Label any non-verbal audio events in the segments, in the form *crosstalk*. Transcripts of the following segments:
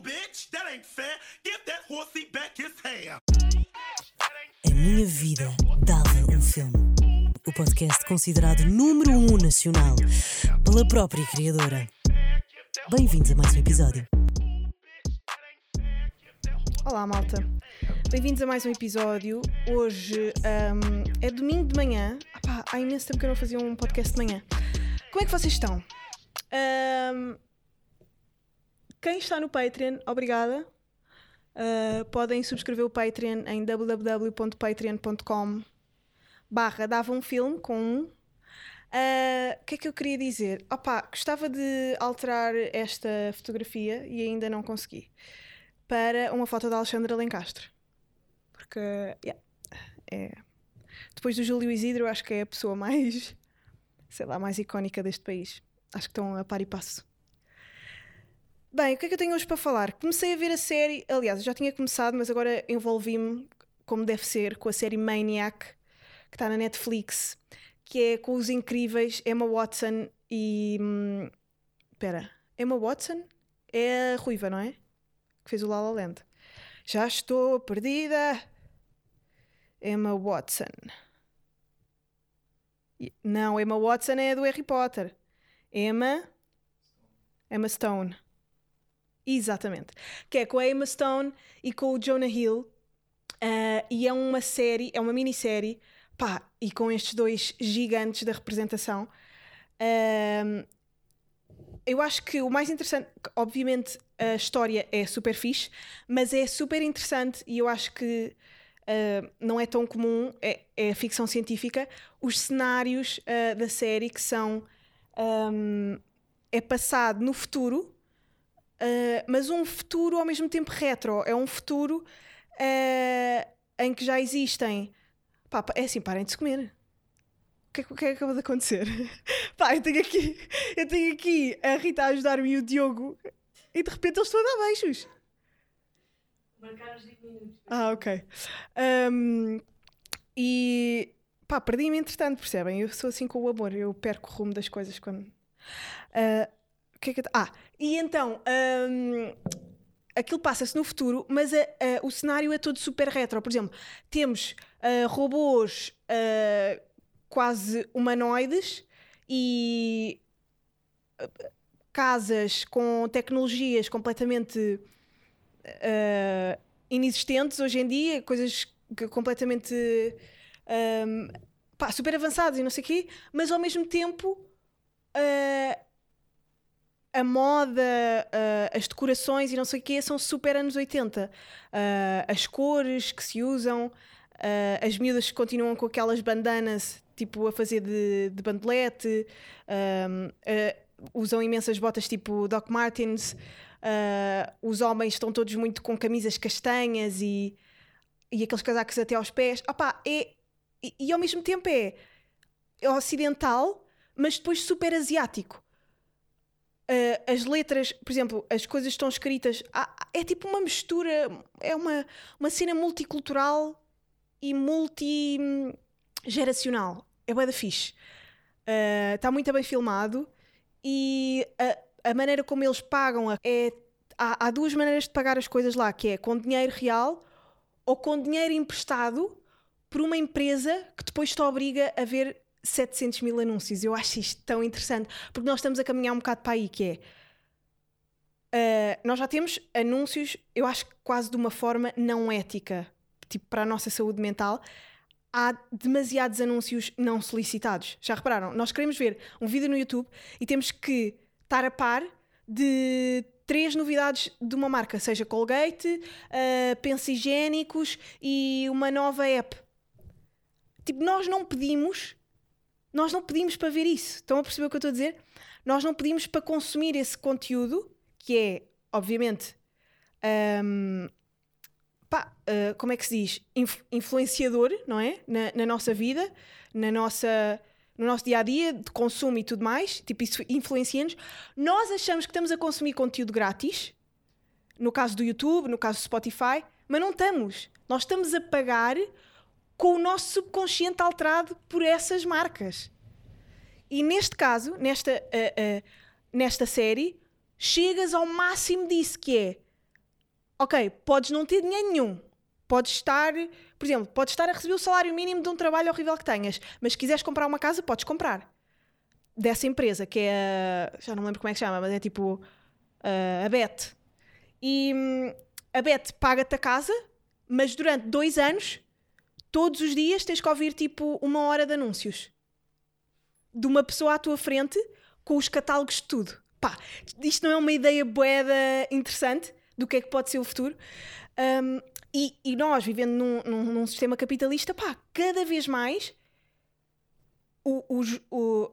Bitch, that ain't fair. Give that horsey back his hair. A minha vida dava um filme. O podcast considerado número um nacional pela própria criadora. Bem-vindos a mais um episódio. Olá, malta. Bem-vindos a mais um episódio. Hoje ahm, é domingo de manhã. Ah pá, há imenso tempo que eu não fazia um podcast de manhã. Como é que vocês estão? Ahm, quem está no Patreon, obrigada. Ah, podem subscrever o Patreon em www.patreon.com barra dava um filme com um. Ah, O que é que eu queria dizer? Opá, gostava de alterar esta fotografia e ainda não consegui para uma foto da Alexandra Lencastre. Porque, yeah, é. Depois do Júlio Isidro, acho que é a pessoa mais, sei lá, mais icónica deste país. Acho que estão a par e passo. Bem, o que é que eu tenho hoje para falar? Comecei a ver a série, aliás, já tinha começado, mas agora envolvi-me, como deve ser, com a série Maniac, que está na Netflix, que é com os incríveis Emma Watson e. hum, Espera, Emma Watson? É a ruiva, não é? Que fez o La La Land. Já estou perdida. Emma Watson. Não, Emma Watson é a do Harry Potter. Emma. Emma Stone. Exatamente. Que é com a Emma Stone e com o Jonah Hill. Ah, e é uma série, é uma minissérie, pá, e com estes dois gigantes da representação. Ahm, eu acho que o mais interessante, obviamente a história é super fixe, mas é super interessante e eu acho que ah, não é tão comum, é, é ficção científica, os cenários ah, da série que são ahm, é passado no futuro, ah, mas um futuro ao mesmo tempo retro, é um futuro ah, em que já existem. Pá, é assim, parem de se comer. O que, é que- o que é que acabou de acontecer? *laughs* Pá, eu tenho aqui, eu tenho aqui a Rita a ajudar-me e o Diogo e de repente eles estão a dar beijos. Ah, ok. Ahm, e pá, perdi-me entretanto, percebem? Eu sou assim com o amor, eu perco o rumo das coisas quando. Ah, o que é que eu Ah, e então. ahm, aquilo passa-se no futuro, mas a- a- o cenário é todo super retro. Por exemplo, temos ah, robôs ah, quase humanoides e ah, casas com tecnologias completamente inexistentes hoje em dia, coisas que completamente ahm, pá, super avançadas e não sei o quê, mas ao mesmo tempo a moda, ah, as decorações e não sei o quê são super anos 80. Ah, as cores que se usam, ah, as miúdas continuam com aquelas bandanas tipo a fazer de, de bandelete, usam imensas botas tipo Doc Martens, os homens estão todos muito com camisas castanhas e, e aqueles casacos até aos pés. Opá, é, e, e ao mesmo tempo é, é ocidental, mas depois super asiático. Uh, as letras, por exemplo, as coisas estão escritas. é tipo uma mistura, é uma, uma cena multicultural e multigeracional. É bué da fixe. Está muito bem filmado e a, a maneira como eles pagam a- é. Há, há duas maneiras de pagar as coisas lá, que é com dinheiro real ou com dinheiro emprestado por uma empresa que depois te obriga a ver 700 mil anúncios. Eu acho isto tão interessante, porque nós estamos a caminhar um bocado para aí, que é... ah, nós já temos anúncios, eu acho que quase de uma forma não ética, tipo para a nossa saúde mental. Há demasiados anúncios não solicitados. Já repararam? Nós queremos ver um vídeo no YouTube e temos que estar a par de três novidades de uma marca, seja Colgate, uh, higiênicos e uma nova app. Tipo, nós não pedimos, nós não pedimos para ver isso. Estão a perceber o que eu estou a dizer? Nós não pedimos para consumir esse conteúdo, que é, obviamente, hum, pá, uh, como é que se diz? Inf- influenciador, não é? Na, na nossa vida, na nossa, no nosso dia a dia de consumo e tudo mais, tipo, isso influencia-nos. Nós achamos que estamos a consumir conteúdo grátis, no caso do YouTube, no caso do Spotify, mas não estamos. Nós estamos a pagar com o nosso subconsciente alterado por essas marcas. E neste caso, nesta, ah, ah, nesta série, chegas ao máximo disso, que é ok, podes não ter dinheiro nenhum. Podes estar, por exemplo, podes estar a receber o salário mínimo de um trabalho horrível que tenhas, mas se quiseres comprar uma casa, podes comprar. Dessa empresa, que é a. Já não lembro como é que chama, mas é tipo. uh, a Bet. E hum, a Bet paga-te a casa, mas durante dois anos, todos os dias tens que ouvir tipo uma hora de anúncios de uma pessoa à tua frente com os catálogos de tudo. Pá, isto não é uma ideia boeda interessante do que é que pode ser o futuro? Um, e, e nós, vivendo num, num, num sistema capitalista, pá, cada vez mais o- os, o-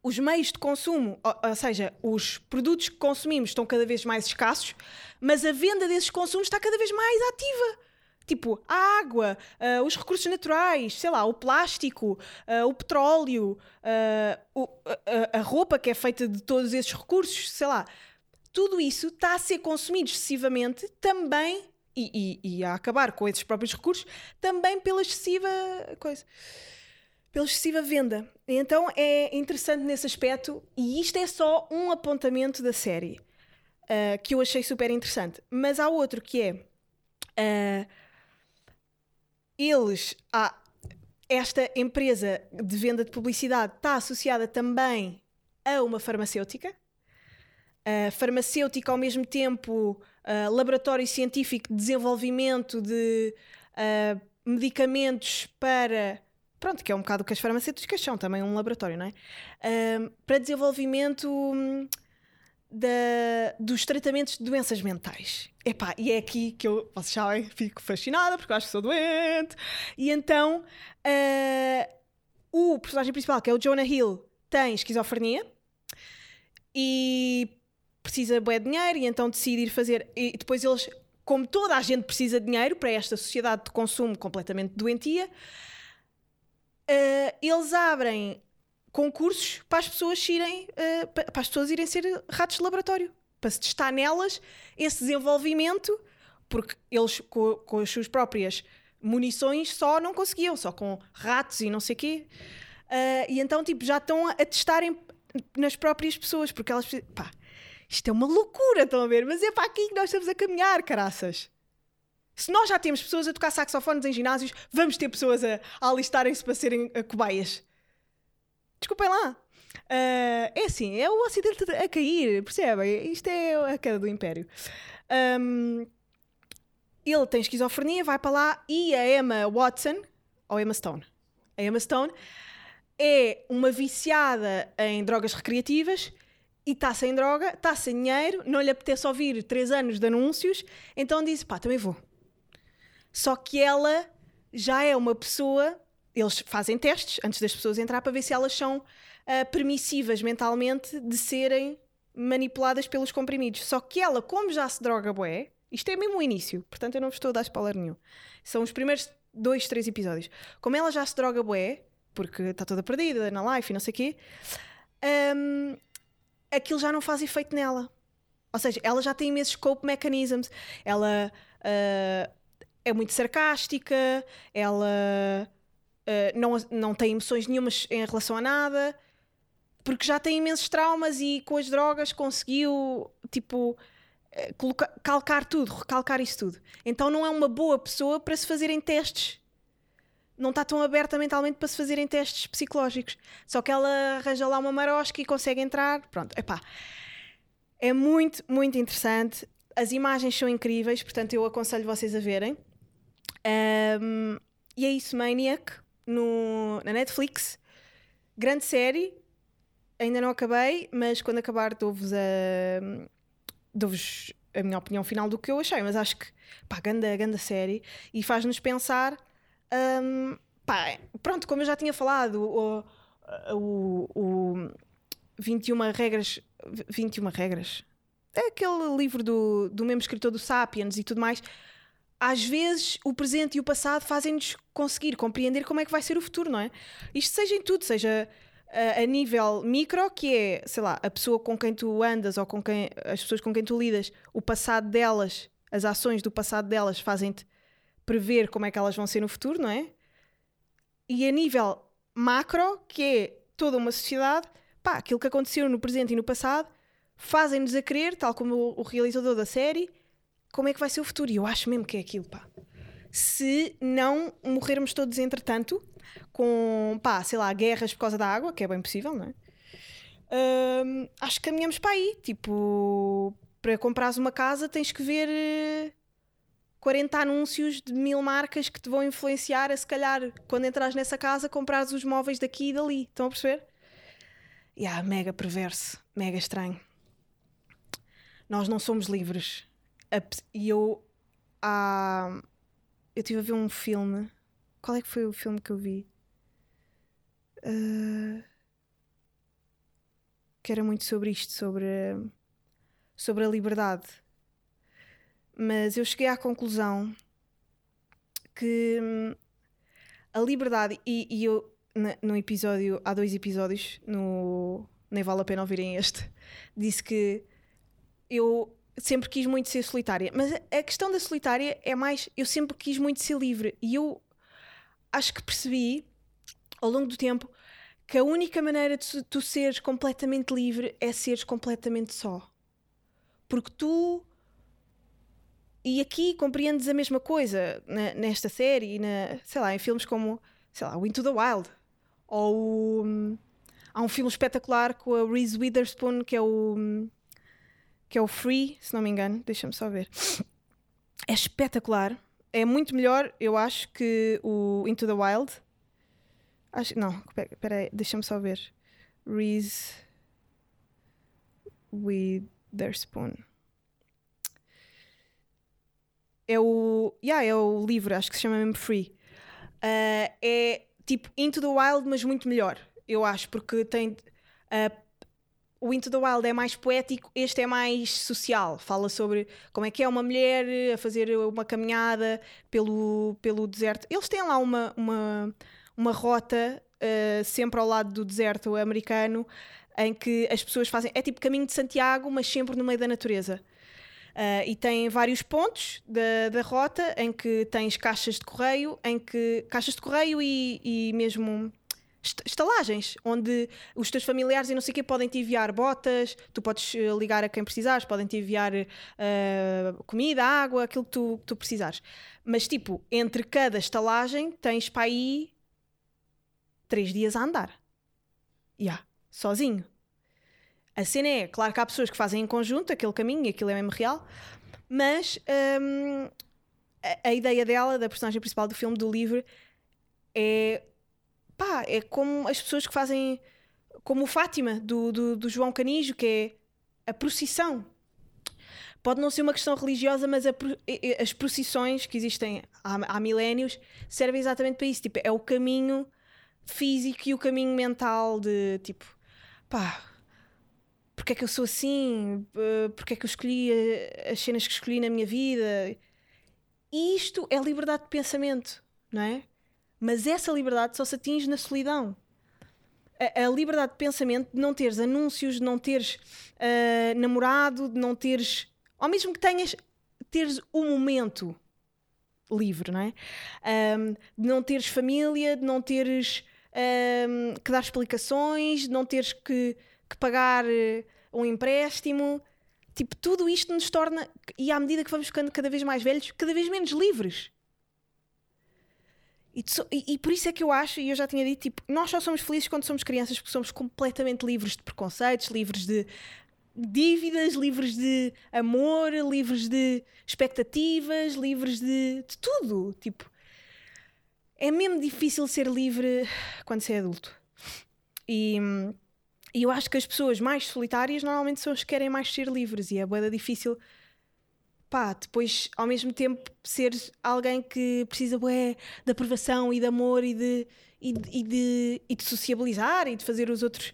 os meios de consumo, ou, ou seja, os produtos que consumimos estão cada vez mais escassos, mas a venda desses consumos está cada vez mais ativa. Tipo, a água, ah, os recursos naturais, sei lá, o plástico, ah, o petróleo, ah, o- a- roupa que é feita de todos esses recursos, sei lá. Tudo isso está a ser consumido excessivamente também, e, e- e a acabar com esses próprios recursos, também pela excessiva coisa pela excessiva venda. Então é interessante nesse aspecto, e isto é só um apontamento da série ah, que eu achei super interessante. Mas há outro que é ah, eles. há- esta empresa de venda de publicidade está associada também a uma farmacêutica. Uh, farmacêutica ao mesmo tempo uh, laboratório científico de desenvolvimento de uh, medicamentos para pronto, que é um bocado o que as farmacêuticas são, também um laboratório, não é? Para desenvolvimento hum, da- dos tratamentos de doenças mentais. Epá, e é aqui que eu, vocês sabem, fico fascinada porque eu acho que sou doente. E então, uh, o personagem principal, que é o Jonah Hill, tem esquizofrenia e precisa de dinheiro e então decide ir fazer. E depois eles, como toda a gente precisa de dinheiro para esta sociedade de consumo completamente doentia, eh, eles abrem concursos para as pessoas irem eh, pa- para as pessoas irem ser ratos de laboratório. Para se testar nelas esse desenvolvimento porque eles co- com, as suas próprias munições só não conseguiam só com ratos e não sei quê. Eh, e então tipo já estão a, testarem nas próprias pessoas porque elas pá, isto é uma loucura estão a ver? Mas é para aqui que nós estamos a caminhar caraças. Se nós já temos pessoas a tocar saxofones em ginásios, vamos ter pessoas a, a alistarem-se para serem uh, cobaias. Desculpem lá. Uh, é assim, é o Ocidente a cair, percebem? Isto é a queda do Império. Um, ele tem esquizofrenia, vai para lá e a Emma Watson, ou Emma Stone, a Emma Stone é uma viciada em drogas recreativas e está sem droga, está sem dinheiro, não lhe apetece ouvir três anos de anúncios, então diz: pá, também vou. Só que ela já é uma pessoa. Eles fazem testes antes das pessoas entrar para ver se elas são ah, permissivas mentalmente de serem manipuladas pelos comprimidos. Só que ela, como já se droga bué, isto é mesmo o início, portanto eu não vos estou a dar spoiler nenhum. São os primeiros dois, três episódios. Como ela já se droga bué, porque está toda perdida na life e não sei o quê, hum, aquilo já não faz efeito nela. Ou seja, ela já tem imensos cope mechanisms. Ela ah, é muito sarcástica, ela ah, não, não tem emoções nenhumas em relação a nada, porque já tem imensos traumas e com as drogas conseguiu, tipo, eh, colocar- calcar tudo, recalcar isso tudo. Então não é uma boa pessoa para se fazerem testes. Não está tão aberta mentalmente para se fazerem testes psicológicos. Só que ela arranja lá uma marosca e consegue entrar. Pronto, epá. É muito, muito interessante. As imagens são incríveis, portanto eu aconselho vocês a verem. Ahm, e é isso, Maniac, no, na Netflix. Grande série. Ainda não acabei, mas quando acabar dou-vos a, dou-vos a minha opinião final do que eu achei. Mas acho que, pá, ganda, ganda série. E faz-nos pensar, ahm, pá, pronto, como eu já tinha falado, o, o, o 21 regras, 21 regras, é aquele livro do, do mesmo escritor do Sapiens e tudo mais. Às vezes o presente e o passado fazem-nos conseguir compreender como é que vai ser o futuro, não é? Isto seja em tudo, seja a, a nível micro, que é, sei lá, a pessoa com quem tu andas ou com quem, as pessoas com quem tu lidas, o passado delas, as ações do passado delas fazem-te prever como é que elas vão ser no futuro, não é? E a nível macro, que é toda uma sociedade, pá, aquilo que aconteceu no presente e no passado fazem-nos a crer, tal como o realizador da série, como é que vai ser o futuro. E eu acho mesmo que é aquilo, pá. Se não morrermos todos entretanto, com, pá, sei lá, guerras por causa da água, que é bem possível, não é? Hum, acho que caminhamos para aí. Tipo, para comprares uma casa tens que ver eh, 40 anúncios de mil marcas que te vão influenciar a se calhar quando entras nessa casa comprares os móveis daqui e dali. Estão a perceber? Yeah, mega perverso, mega estranho. Nós não somos livres. E eu há eu estive a ver um filme. Qual é que foi o filme que eu vi? Ah, que era muito sobre isto, sobre, sobre a liberdade. Mas eu cheguei à conclusão que hum, a liberdade, e, e eu no episódio, há dois episódios, no nem vale a pena ouvirem este, disse que eu sempre quis muito ser solitária. Mas a- questão da solitária é mais, eu sempre quis muito ser livre. E eu acho que percebi ao longo do tempo que a única maneira de tu seres completamente livre é seres completamente só. Porque tu. E aqui compreendes a mesma coisa na- nesta série e na, sei lá, em filmes como, sei lá, o Into the Wild. Ou hum, há um filme espetacular com a Reese Witherspoon que é o hum, que é o Free, se não me engano, deixa-me só ver. É espetacular. É muito melhor, eu acho, que o Into the Wild. Acho, não, espera aí, deixa-me só ver. Reese Witherspoon. É o. Yeah, é o livro, acho que se chama mesmo Free. Ah, é tipo Into the Wild, mas muito melhor, eu acho, porque tem. ah, o Into the Wild é mais poético, este é mais social. Fala sobre como é que é uma mulher a fazer uma caminhada pelo, pelo deserto. Eles têm lá uma, uma, uma rota ah, sempre ao lado do deserto americano em que as pessoas fazem. É tipo caminho de Santiago, mas sempre no meio da natureza. Ah, e tem vários pontos da, da rota em que tens caixas de correio, em que caixas de correio e, e mesmo estalagens, onde os teus familiares e não sei o quê podem te enviar botas, tu podes eh, ligar a quem precisares, podem te enviar eh, comida, água, aquilo que tu, que tu precisares. Mas tipo, entre cada estalagem tens para aí três dias a andar. Ya, sozinho. A cena é, claro que há pessoas que fazem em conjunto aquele caminho e aquilo é mesmo real, mas hum, a, a ideia dela, da personagem principal do filme, do livro, é pá, é como as pessoas que fazem, como o Fátima, do, do, do João Canijo, que é a procissão. Pode não ser uma questão religiosa, mas a as procissões que existem há, há milénios servem exatamente para isso. Tipo, é o caminho físico e o caminho mental de tipo, pá, porque é que eu sou assim? Porque é que eu escolhi uh, as cenas que escolhi na minha vida? E isto é liberdade de pensamento, não é? Mas essa liberdade só se atinge na solidão. A, a liberdade de pensamento de não teres anúncios, de não teres uh, namorado, de não teres. Ou mesmo que tenhas, teres um momento livre, não é? Um, de não teres família, de não teres um, que dar explicações, de não teres que, que pagar eh, um empréstimo. Tipo, tudo isto nos torna, e à medida que vamos ficando cada vez mais velhos, cada vez menos livres. E, só- e- e por isso é que eu acho, e eu já tinha dito, tipo, nós só somos felizes quando somos crianças porque somos completamente livres de preconceitos, livres de dívidas, livres de amor, livres de expectativas, livres de, de tudo. Tipo, é mesmo difícil ser livre quando se é adulto. E, e eu acho que as pessoas mais solitárias normalmente são as que querem mais ser livres e é bué difícil pá, depois ao mesmo tempo ser alguém que precisa bué de aprovação e de amor e de, e, de, e, de, e de sociabilizar e de fazer os outros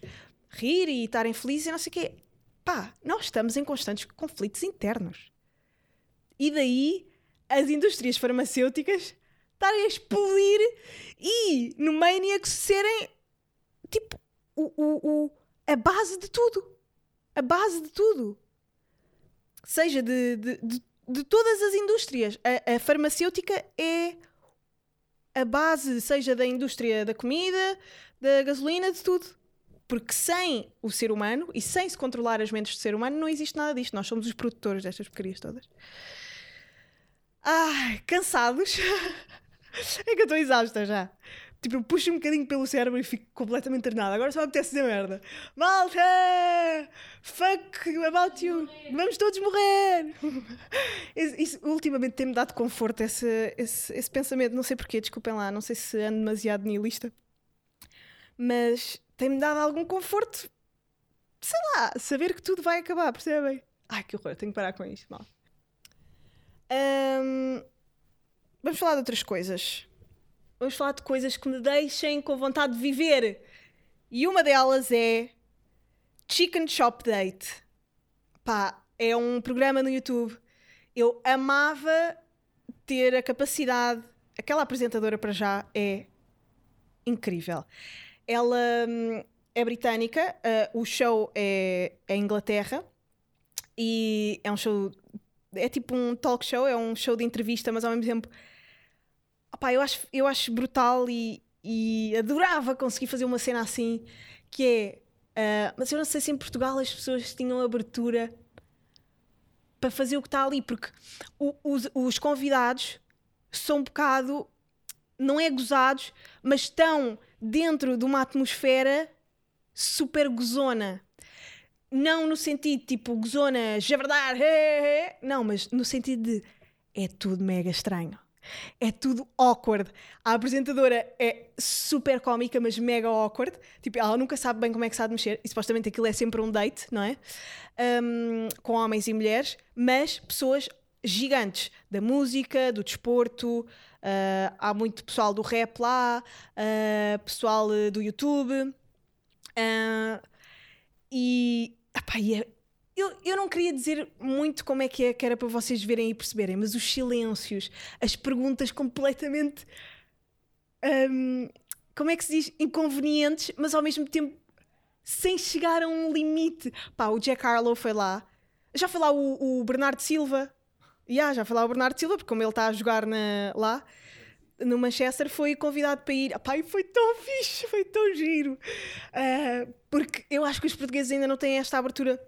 rir e estarem felizes e não sei o quê. Pá, nós estamos em constantes conflitos internos. E daí as indústrias farmacêuticas estarem a explodir e no Maniacs serem tipo o, o, o, a base de tudo. A base de tudo. Seja de, de, de, de todas as indústrias. A, a farmacêutica é a base, seja da indústria da comida, da gasolina, de tudo. Porque sem o ser humano e sem se controlar as mentes do ser humano, não existe nada disto. Nós somos os produtores destas porcarias todas. Ai, cansados. *laughs* é que eu estou exausta já. Tipo, eu puxo um bocadinho pelo cérebro e fico completamente treinada. Agora só me apetece dizer merda. Malta! Fuck about you! Vamos todos morrer! *laughs* Isso, ultimamente tem-me dado conforto, esse, esse, esse pensamento. Não sei porquê, desculpem lá. Não sei se ando demasiado nihilista. Mas tem-me dado algum conforto. Sei lá, saber que tudo vai acabar, percebem? Ai, que horror, tenho que parar com isto. Mal. Ahm, vamos falar de outras coisas. Vamos falar de coisas que me deixem com vontade de viver. E uma delas é Chicken Shop Date. Pá, é um programa no YouTube. Eu amava ter a capacidade. Aquela apresentadora para já é incrível. Ela hum, é britânica, uh, o show é, é Inglaterra e é um show. É tipo um talk show, é um show de entrevista, mas ao mesmo tempo Opá, eu, acho, eu acho brutal e, e adorava conseguir fazer uma cena assim que é. Uh, mas eu não sei se em Portugal as pessoas tinham abertura para fazer o que está ali, porque o, os, os convidados são um bocado, não é gozados, mas estão dentro de uma atmosfera super gozona. Não no sentido tipo gozona, javardar, não, mas no sentido de é tudo mega estranho. É tudo awkward. A apresentadora é super cómica, mas mega awkward. Tipo, ela nunca sabe bem como é que sabe mexer. E supostamente aquilo é sempre um date, não é? Um, com homens e mulheres, mas pessoas gigantes da música, do desporto. Uh, há muito pessoal do rap lá, uh, pessoal uh, do YouTube. Uh, e, epá, e é, eu, eu não queria dizer muito como é que é, que era para vocês verem e perceberem, mas os silêncios, as perguntas completamente. Um, como é que se diz? Inconvenientes, mas ao mesmo tempo sem chegar a um limite. Pá, o Jack Harlow foi lá. Já foi lá o, o Bernardo Silva. Yeah, já foi lá o Bernardo Silva, porque como ele está a jogar na, lá no Manchester, foi convidado para ir. E foi tão fixe, foi tão giro. Uh, porque eu acho que os portugueses ainda não têm esta abertura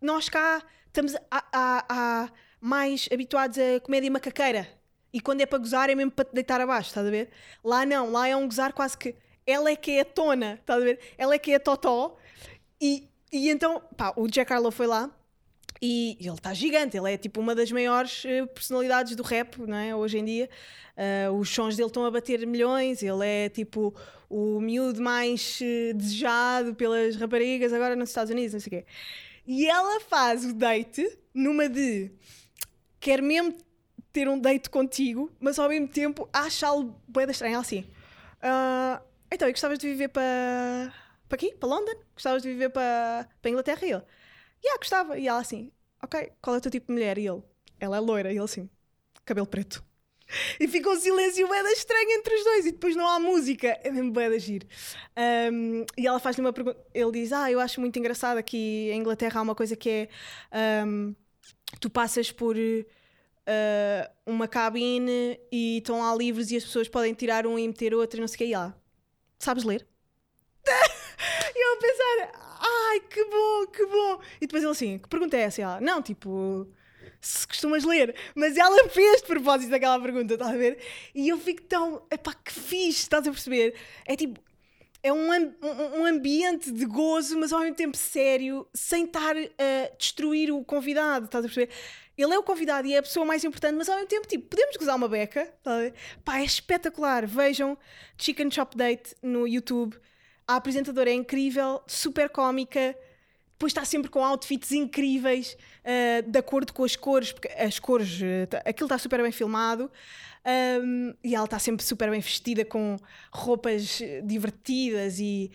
nós cá estamos a, a, a mais habituados a comédia macaqueira. E quando é para gozar é mesmo para te deitar abaixo, estás a ver? Lá não, lá é um gozar quase que ela é que é a tona, estás a ver? Ela é que é a totó. E, e então, pá, o Jack Harlow foi lá e ele está gigante, ele é tipo uma das maiores eh, personalidades do rap, não é? Hoje em dia. Uh, os sons dele estão a bater milhões, ele é tipo o miúdo mais uh, desejado pelas raparigas agora nos Estados Unidos, não sei o quê. E ela faz o date numa de quer mesmo ter um date contigo, mas ao mesmo tempo acha-lo boeda estranha, ela assim. Uh, então, e gostavas de viver para para aqui, para London? Gostavas de viver para, para Inglaterra? E ele, yeah, gostava. E ela assim, ok, qual é o teu tipo de mulher? E ele, ela é loira. E ele assim, cabelo preto. E fica um silêncio bem estranho entre os dois e depois não há música. É mesmo bem giro. Um, e ela faz-lhe uma pergunta. Ele diz: Ah, eu acho muito engraçado aqui em Inglaterra há uma coisa que é. Um, tu passas por uh, uma cabine e estão lá livros e as pessoas podem tirar um e meter outro e não sei o que. E ela, sabes ler? *laughs* e eu a pensar: Ai, que bom, que bom. E depois ele assim: Que pergunta é essa? E ela, não, tipo se costumas ler. Mas ela *laughs* fez de propósito aquela pergunta, estás a ver? E eu fico tão. Epá, que fixe, estás a perceber? É tipo. É um, um, ambiente de gozo, mas ao mesmo tempo sério, sem estar a destruir o convidado, estás a perceber? Ele é o convidado e é a pessoa mais importante, mas ao mesmo tempo, tipo, podemos gozar uma beca, tá Pá, é espetacular. Vejam Chicken Shop Date no YouTube. A apresentadora é incrível, super cómica depois está sempre com outfits incríveis, uh, de acordo com as cores, porque as cores, uh, aquilo está super bem filmado. Um, e ela está sempre super bem vestida com roupas divertidas e,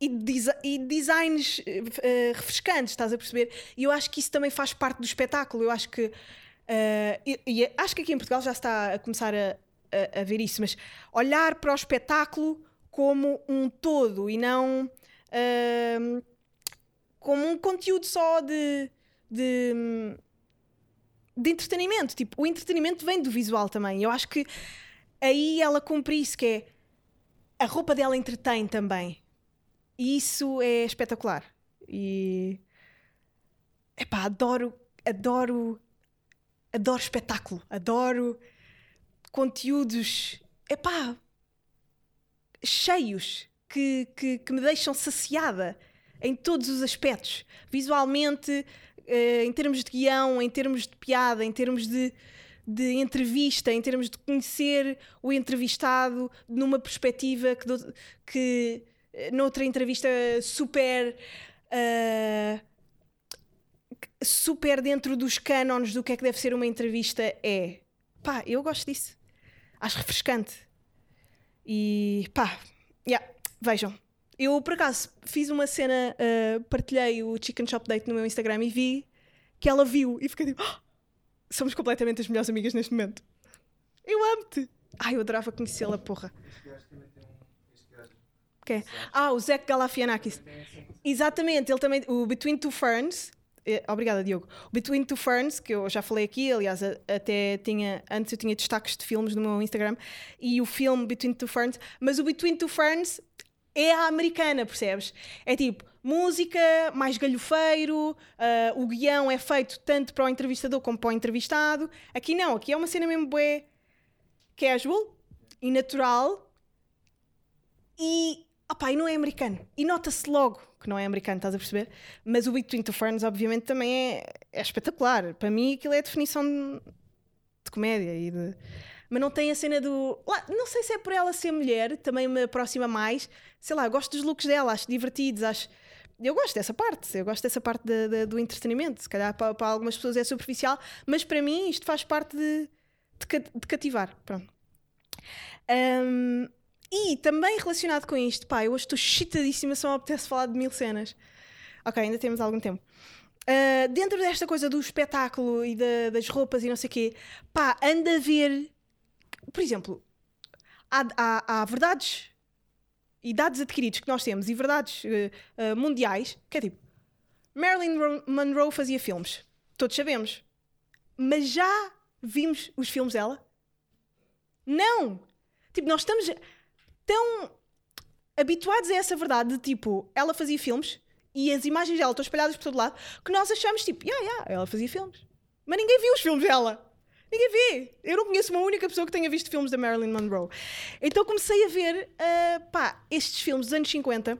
e, desi e designs uh, refrescantes, estás a perceber? E eu acho que isso também faz parte do espetáculo. Eu acho que. Uh, e, e, acho que aqui em Portugal já está a começar a, a, a, ver isso, mas olhar para o espetáculo como um todo e não. Uh, como um conteúdo só de, de, de entretenimento. Tipo, o entretenimento vem do visual também. Eu acho que aí ela cumpre isso, que é a roupa dela entretém também. E isso é espetacular. E epá, adoro, adoro adoro espetáculo, adoro conteúdos, epá, cheios, que, que, que me deixam saciada em todos os aspectos. Visualmente, eh, em termos de guião, em termos de piada, em termos de, de entrevista, em termos de conhecer o entrevistado numa perspectiva que, do- que eh, noutra entrevista super. eh, super dentro dos cânones do que é que deve ser uma entrevista é. Pá, eu gosto disso. Acho refrescante. E pá, yeah, vejam. Eu por acaso fiz uma cena, uh, partilhei o Chicken Shop Date no meu Instagram e vi que ela viu e fiquei tipo, "Ah, somos completamente as melhores amigas neste momento. Eu amo-te. Ai, eu adorava conhecê-la, porra. Quem? Ah, o Zach Galafianakis. Exatamente, ele também. O Between Two Ferns. Eh, Obrigada, Diogo. Between Two Ferns, que eu já falei aqui, aliás, até tinha. Antes eu tinha destaques de filmes no meu Instagram. E o filme Between Two Ferns. Mas o Between Two Ferns é a americana, percebes? É tipo música, mais galhofeiro, ah, o guião é feito tanto para o entrevistador como para o entrevistado. Aqui não, aqui é uma cena mesmo bué casual e natural e, opá, e não é americano. E nota-se logo que não é americano, estás a perceber? Mas o Between Two Ferns, obviamente, também é, é espetacular. Para mim, aquilo é a definição de, de comédia e de. Mas não tem a cena do. lá, não sei se é por ela ser mulher, também me aproxima mais. Sei lá, gosto dos looks dela, acho divertidos, acho. Eu gosto dessa parte, eu gosto dessa parte da- da- do entretenimento. Se calhar para, para algumas pessoas é superficial, mas para mim isto faz parte de, de, de cativar. Pronto. Um, e também relacionado com isto, pá, eu hoje estou chitadíssima, só me apetece falar de mil cenas. Ok, ainda temos algum tempo. Uh, dentro desta coisa do espetáculo e da- das roupas e não sei o quê, pá, anda a ver. Por exemplo, há, há- há verdades e dados adquiridos que nós temos e verdades uh, uh, mundiais que é tipo: Marilyn Ro- Monroe fazia filmes, todos sabemos, mas já vimos os filmes dela? Não! Tipo, nós estamos tão habituados a essa verdade de tipo, ela fazia filmes e as imagens dela estão espalhadas por todo lado que nós achamos tipo, yeah, yeah, ela fazia filmes. Mas ninguém viu os filmes dela. Ninguém vê. Eu não conheço uma única pessoa que tenha visto filmes da Marilyn Monroe. Então comecei a ver, ah, pá, estes filmes dos anos 50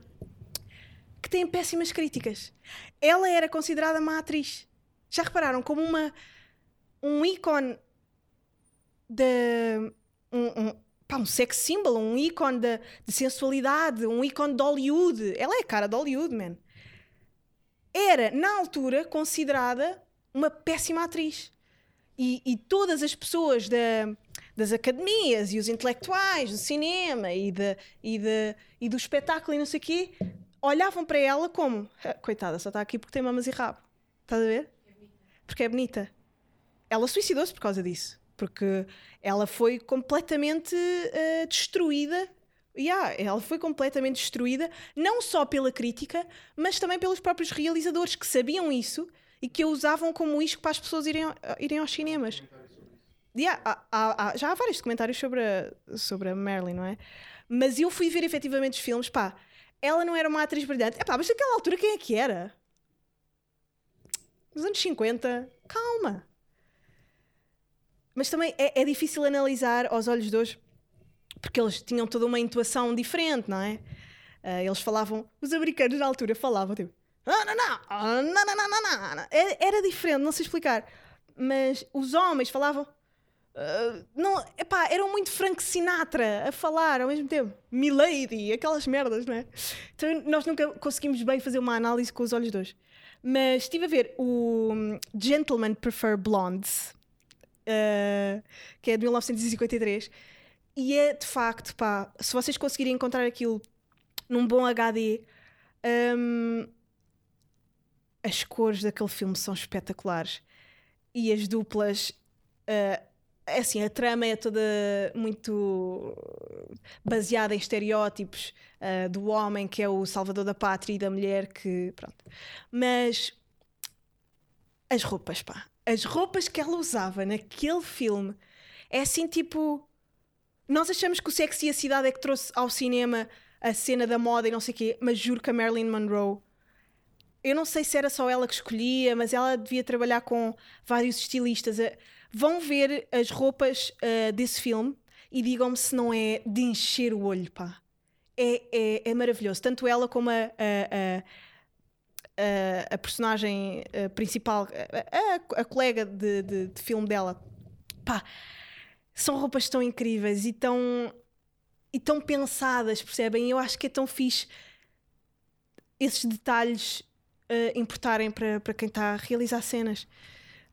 que têm péssimas críticas. Ela era considerada má atriz. Já repararam como uma um ícone de um, pá, um sex symbol, um ícone de, de sensualidade, um ícone de Hollywood. Ela é a cara de Hollywood, man. Era, na altura, considerada uma péssima atriz. E, e todas as pessoas da- das academias e os intelectuais do cinema e, de, e, de, e do espetáculo e não sei o quê olhavam para ela como "Ah, coitada, só está aqui porque tem mamas e rabo. Estás a ver? Porque é bonita. Ela suicidou-se por causa disso. Porque ela foi completamente eh, destruída. Yeah, ela foi completamente destruída, não só pela crítica, mas também pelos próprios realizadores que sabiam isso e que a usavam como isco para as pessoas irem, ao- irem aos cinemas. Yeah, há- há- já há vários documentários sobre a, sobre a Marilyn, não é? Mas eu fui ver efetivamente os filmes, pá, ela não era uma atriz brilhante. Epá, mas naquela altura quem é que era? Nos anos 50, calma. Mas também é, é difícil analisar aos olhos de hoje, porque eles tinham toda uma intuação diferente, não é? Ah, eles falavam, os americanos na altura falavam tipo, "Ah, ah, não, não, não, não, não, não." Era, era diferente, não sei explicar. Mas os homens falavam, ah, não, epá, eram muito Frank Sinatra a falar ao mesmo tempo. Milady, aquelas merdas, não é? Então nós nunca conseguimos bem fazer uma análise com os olhos hoje. Mas estive a ver o hum, Gentlemen Prefer Blondes, uh, que é de 1953, e é de facto, pá, se vocês conseguirem encontrar aquilo num bom HD, hum, as cores daquele filme são espetaculares e as duplas. uh, assim, a trama é toda muito baseada em estereótipos uh, do homem que é o salvador da pátria e da mulher que. Pronto. Mas as roupas, pá. As roupas que ela usava naquele filme é assim tipo. Nós achamos que o Sexy e a Cidade é que trouxe ao cinema a cena da moda e não sei o quê, mas juro que a Marilyn Monroe eu não sei se era só ela que escolhia, mas ela devia trabalhar com vários estilistas. Eh, Vão ver as roupas eh, desse filme e digam-me se não é de encher o olho, pá. É, é, é maravilhoso. Tanto ela como a, a, a- a- a personagem eh, principal, a, a- colega de, de- de filme dela, pá, são roupas tão incríveis e tão, e tão pensadas, percebem? Eu acho que é tão fixe esses detalhes eh, importarem para, para quem está a realizar cenas.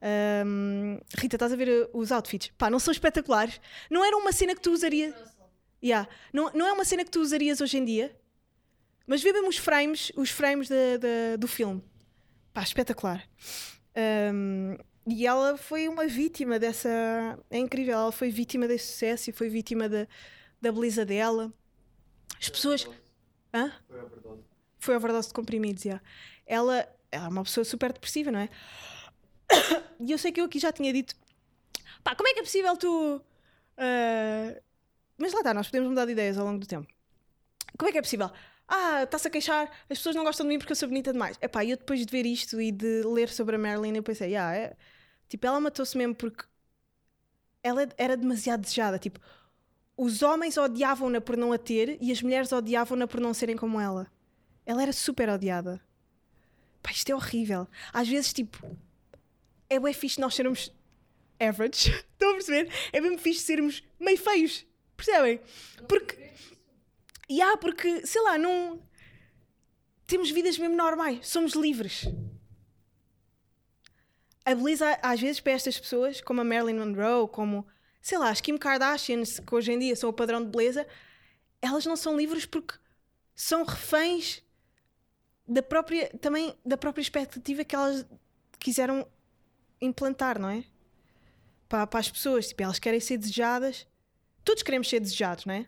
Ahm, Rita, estás a ver eh, os outfits? Pá, não são espetaculares. Não era uma cena que tu usarias. Yeah. Não, não é uma cena que tu usarias hoje em dia, mas vê mesmo os frames, os frames da- da- do filme. Pá, espetacular. Ahm, e ela foi uma vítima dessa. É incrível, ela foi vítima desse sucesso e foi vítima da, da beleza dela. As pessoas. Hã? Foi overdose de comprimidos, já. Ela, ela é uma pessoa super depressiva, não é? *coughs* E eu sei que eu aqui já tinha dito: pá, como é que é possível tu. ah, Mas lá está, nós podemos mudar de ideias ao longo do tempo. Como é que é possível? Ah, está-se a queixar, as pessoas não gostam de mim porque eu sou bonita demais. Epá, eu depois de ver isto e de ler sobre a Marilyn, eu pensei, ah, é... tipo, ela matou-se mesmo porque ela era demasiado desejada. Tipo, os homens odiavam-na por não a ter e as mulheres odiavam-na por não serem como ela. Ela era super odiada. Pá, isto é horrível. Às vezes, tipo, é bem fixe nós sermos average. *laughs* Estão a perceber? É mesmo fixe sermos meio feios. Percebem? Porque. E há, porque, sei lá, não. Temos vidas mesmo normais. Somos livres. A beleza, às vezes, para estas pessoas, como a Marilyn Monroe, como, sei lá, as Kim Kardashians, que hoje em dia são o padrão de beleza, elas não são livres porque são reféns da própria, também da própria expectativa que elas quiseram implantar, não é? Para, para as pessoas, tipo, elas querem ser desejadas. Todos queremos ser desejados, não é?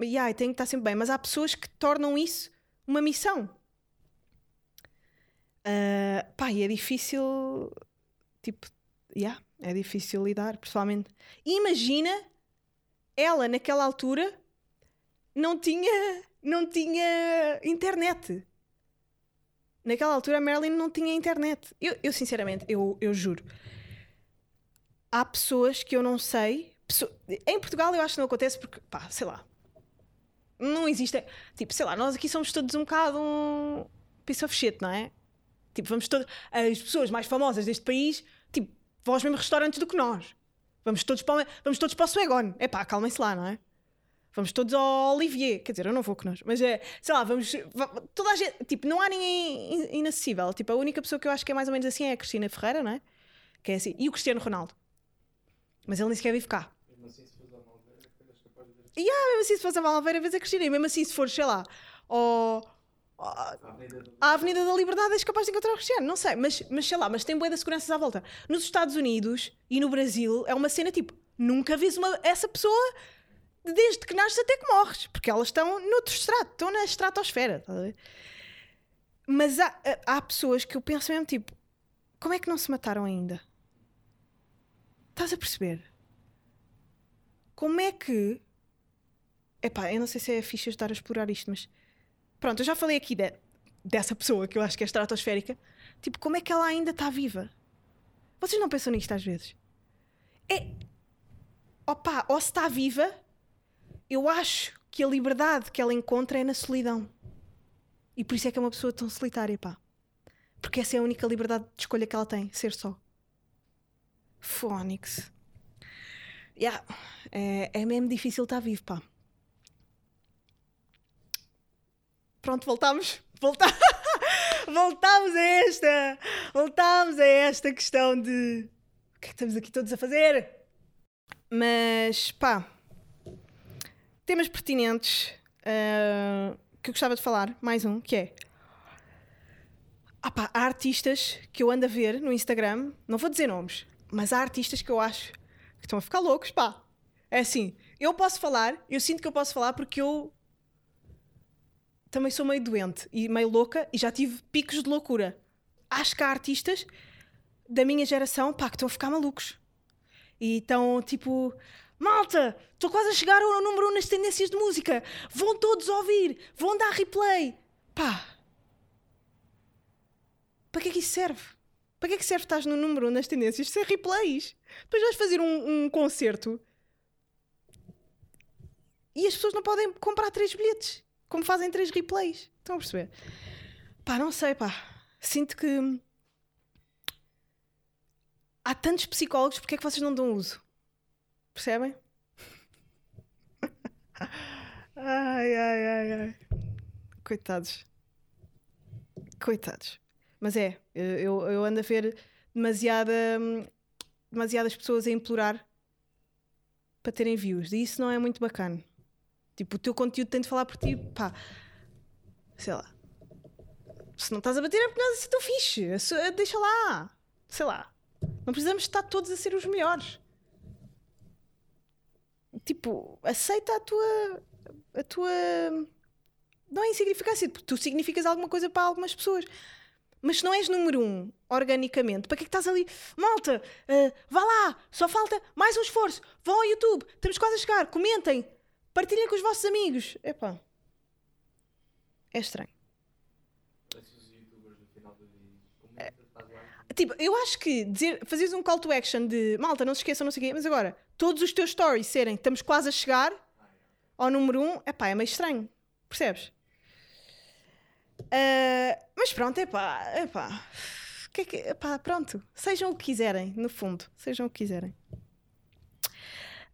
E ai, tem que estar sempre bem, mas há pessoas que tornam isso uma missão. Ah, pá, e é difícil, tipo, yeah, é difícil lidar, pessoalmente. Imagina ela naquela altura não tinha, não tinha internet. Naquela altura a Marilyn não tinha internet. Eu, eu sinceramente, eu, eu juro. Há pessoas que eu não sei. Em Portugal eu acho que não acontece porque, pá, sei lá. Não existem. Tipo, sei lá, nós aqui somos todos um bocado um piece of shit, não é? Tipo, vamos todos. As pessoas mais famosas deste país, tipo, vão aos mesmos restaurantes do que nós. Vamos todos para o, vamos todos para o Swagon. É pá, calmem-se lá, não é? Vamos todos ao Olivier. Quer dizer, eu não vou connosco, mas é, sei lá, vamos. va- Toda a gente. Tipo, não há ninguém in- inacessível. Tipo, a única pessoa que eu acho que é mais ou menos assim é a Cristina Ferreira, não é? Que é assim. E o Cristiano Ronaldo. Mas ele nem sequer vive cá. E ah, mesmo assim, se fosse a Valveira, vês a Cristina. E mesmo assim, se for, sei lá, ao. ao- à Avenida da Liberdade, és capaz de encontrar o Cristiano. Não sei, mas, mas sei lá, mas tem boa de seguranças à volta. Nos Estados Unidos e no Brasil é uma cena tipo: nunca vês uma, essa pessoa desde que nasces até que morres, porque elas estão noutro estrato, estão na estratosfera. Mas há, há pessoas que eu penso mesmo tipo: como é que não se mataram ainda? Estás a perceber? Como é que. Epá, eu não sei se é fixe estar a explorar isto, mas. Pronto, eu já falei aqui de- dessa pessoa que eu acho que é estratosférica. Tipo, como é que ela ainda está viva? Vocês não pensam nisto às vezes? É. Opa, ou se está viva, eu acho que a liberdade que ela encontra é na solidão. E por isso é que é uma pessoa tão solitária, pá. Porque essa é a única liberdade de escolha que ela tem, ser só. Fónix. Yeah. É, é mesmo difícil estar vivo, pá. Pronto, voltámos. *laughs* Voltámos a esta. Voltámos a esta questão de. O que é que estamos aqui todos a fazer? Mas, pá. Temas pertinentes ah, que eu gostava de falar. Mais um, que é. Ah pá, há artistas que eu ando a ver no Instagram, não vou dizer nomes, mas há artistas que eu acho que estão a ficar loucos, pá. É assim, eu posso falar, eu sinto que eu posso falar porque eu também sou meio doente e meio louca e já tive picos de loucura. Acho que há artistas da minha geração, pá, que estão a ficar malucos. E estão tipo, malta, estou quase a chegar ao número 1 nas tendências de música. Vão todos ouvir, vão dar replay. Pá, para que é que isso serve? Para que é que serve estás no número nas tendências? Isso é replays. Depois vais fazer um, um concerto e as pessoas não podem comprar três bilhetes, como fazem três replays. Estão a perceber? Pá, não sei, pá. Sinto que há tantos psicólogos, porque é que vocês não dão uso? Percebem? *laughs* ai, ai, ai, ai. Coitados. Coitados. Mas é, eu, eu ando a ver demasiada, demasiadas pessoas a implorar para terem views. E isso não é muito bacana. Tipo, o teu conteúdo tem de falar por ti, pá. Sei lá. Se não estás a bater é porque não és assim tão fixe. Deixa lá. Sei lá. Não precisamos estar todos a ser os melhores. Tipo, aceita a tua. a tua. Não é insignificância, porque tu significas alguma coisa para algumas pessoas. Mas se não és número um, organicamente, para que é que estás ali? Malta, uh, vá lá, só falta mais um esforço. Vão ao YouTube, estamos quase a chegar, comentem, partilhem com os vossos amigos. Epá, é estranho. Tipo, eu acho que dizer, fazeres um call to action de malta, não se esqueçam, não sei o quê, mas agora, todos os teus stories serem estamos quase a chegar ao número um, epá, é meio estranho. Percebes? Uh, mas pronto, epá, epá. Que é que, pronto. Sejam o que quiserem, no fundo. Sejam o que quiserem.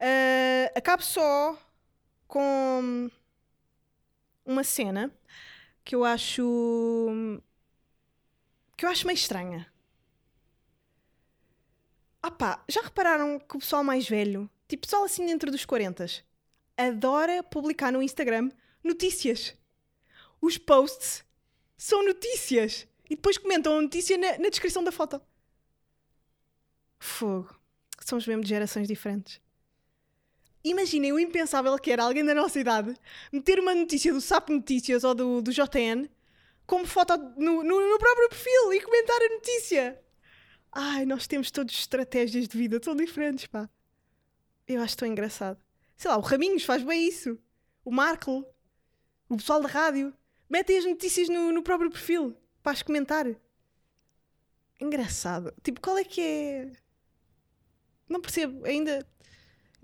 Uh, acabo só com uma cena que eu acho que eu acho meio estranha. Ah pá, já repararam que o pessoal mais velho, tipo pessoal assim dentro dos 40, adora publicar no Instagram notícias. Os posts são notícias. E depois comentam a notícia na, na descrição da foto. Fogo. Somos mesmo de gerações diferentes. Imaginem o impensável que era alguém da nossa idade meter uma notícia do SAP Notícias ou do, do JN como foto no, no, no próprio perfil e comentar a notícia. Ai, nós temos todos estratégias de vida tão diferentes, pá. Eu acho tão engraçado. Sei lá, o Raminhos faz bem isso. O Marco, o pessoal da rádio, metem as notícias no, no próprio perfil para as comentar. Engraçado. Tipo, qual é que é. Não percebo, ainda.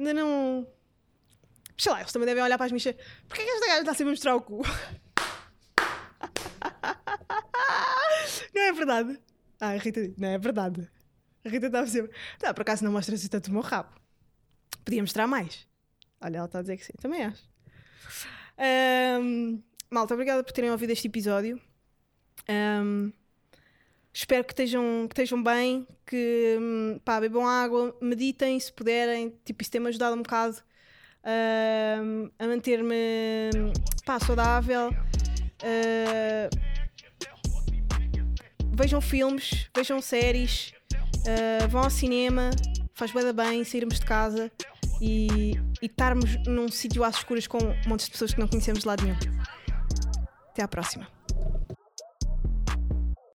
Ainda não. Sei lá, eles também devem olhar para as minhas. Porquê que esta gaja está sempre a mostrar o cu? *laughs* não é verdade? Ah, a Rita não é verdade. A Rita estava sempre. Não, por acaso não mostra assim tanto o meu rabo. Podia mostrar mais. Olha, ela está a dizer que sim, também acho. Um, malta, obrigada por terem ouvido este episódio. Um, espero que estejam, que estejam bem, que pá, bebam água, meditem se puderem. Tipo, isso tem-me ajudado um bocado uh, a manter-me saudável. Uh, vejam filmes, vejam séries, uh, vão ao cinema, faz bem bem sairmos de casa e, e estarmos num sítio às escuras com um monte de pessoas que não conhecemos de lado nenhum. Até à próxima.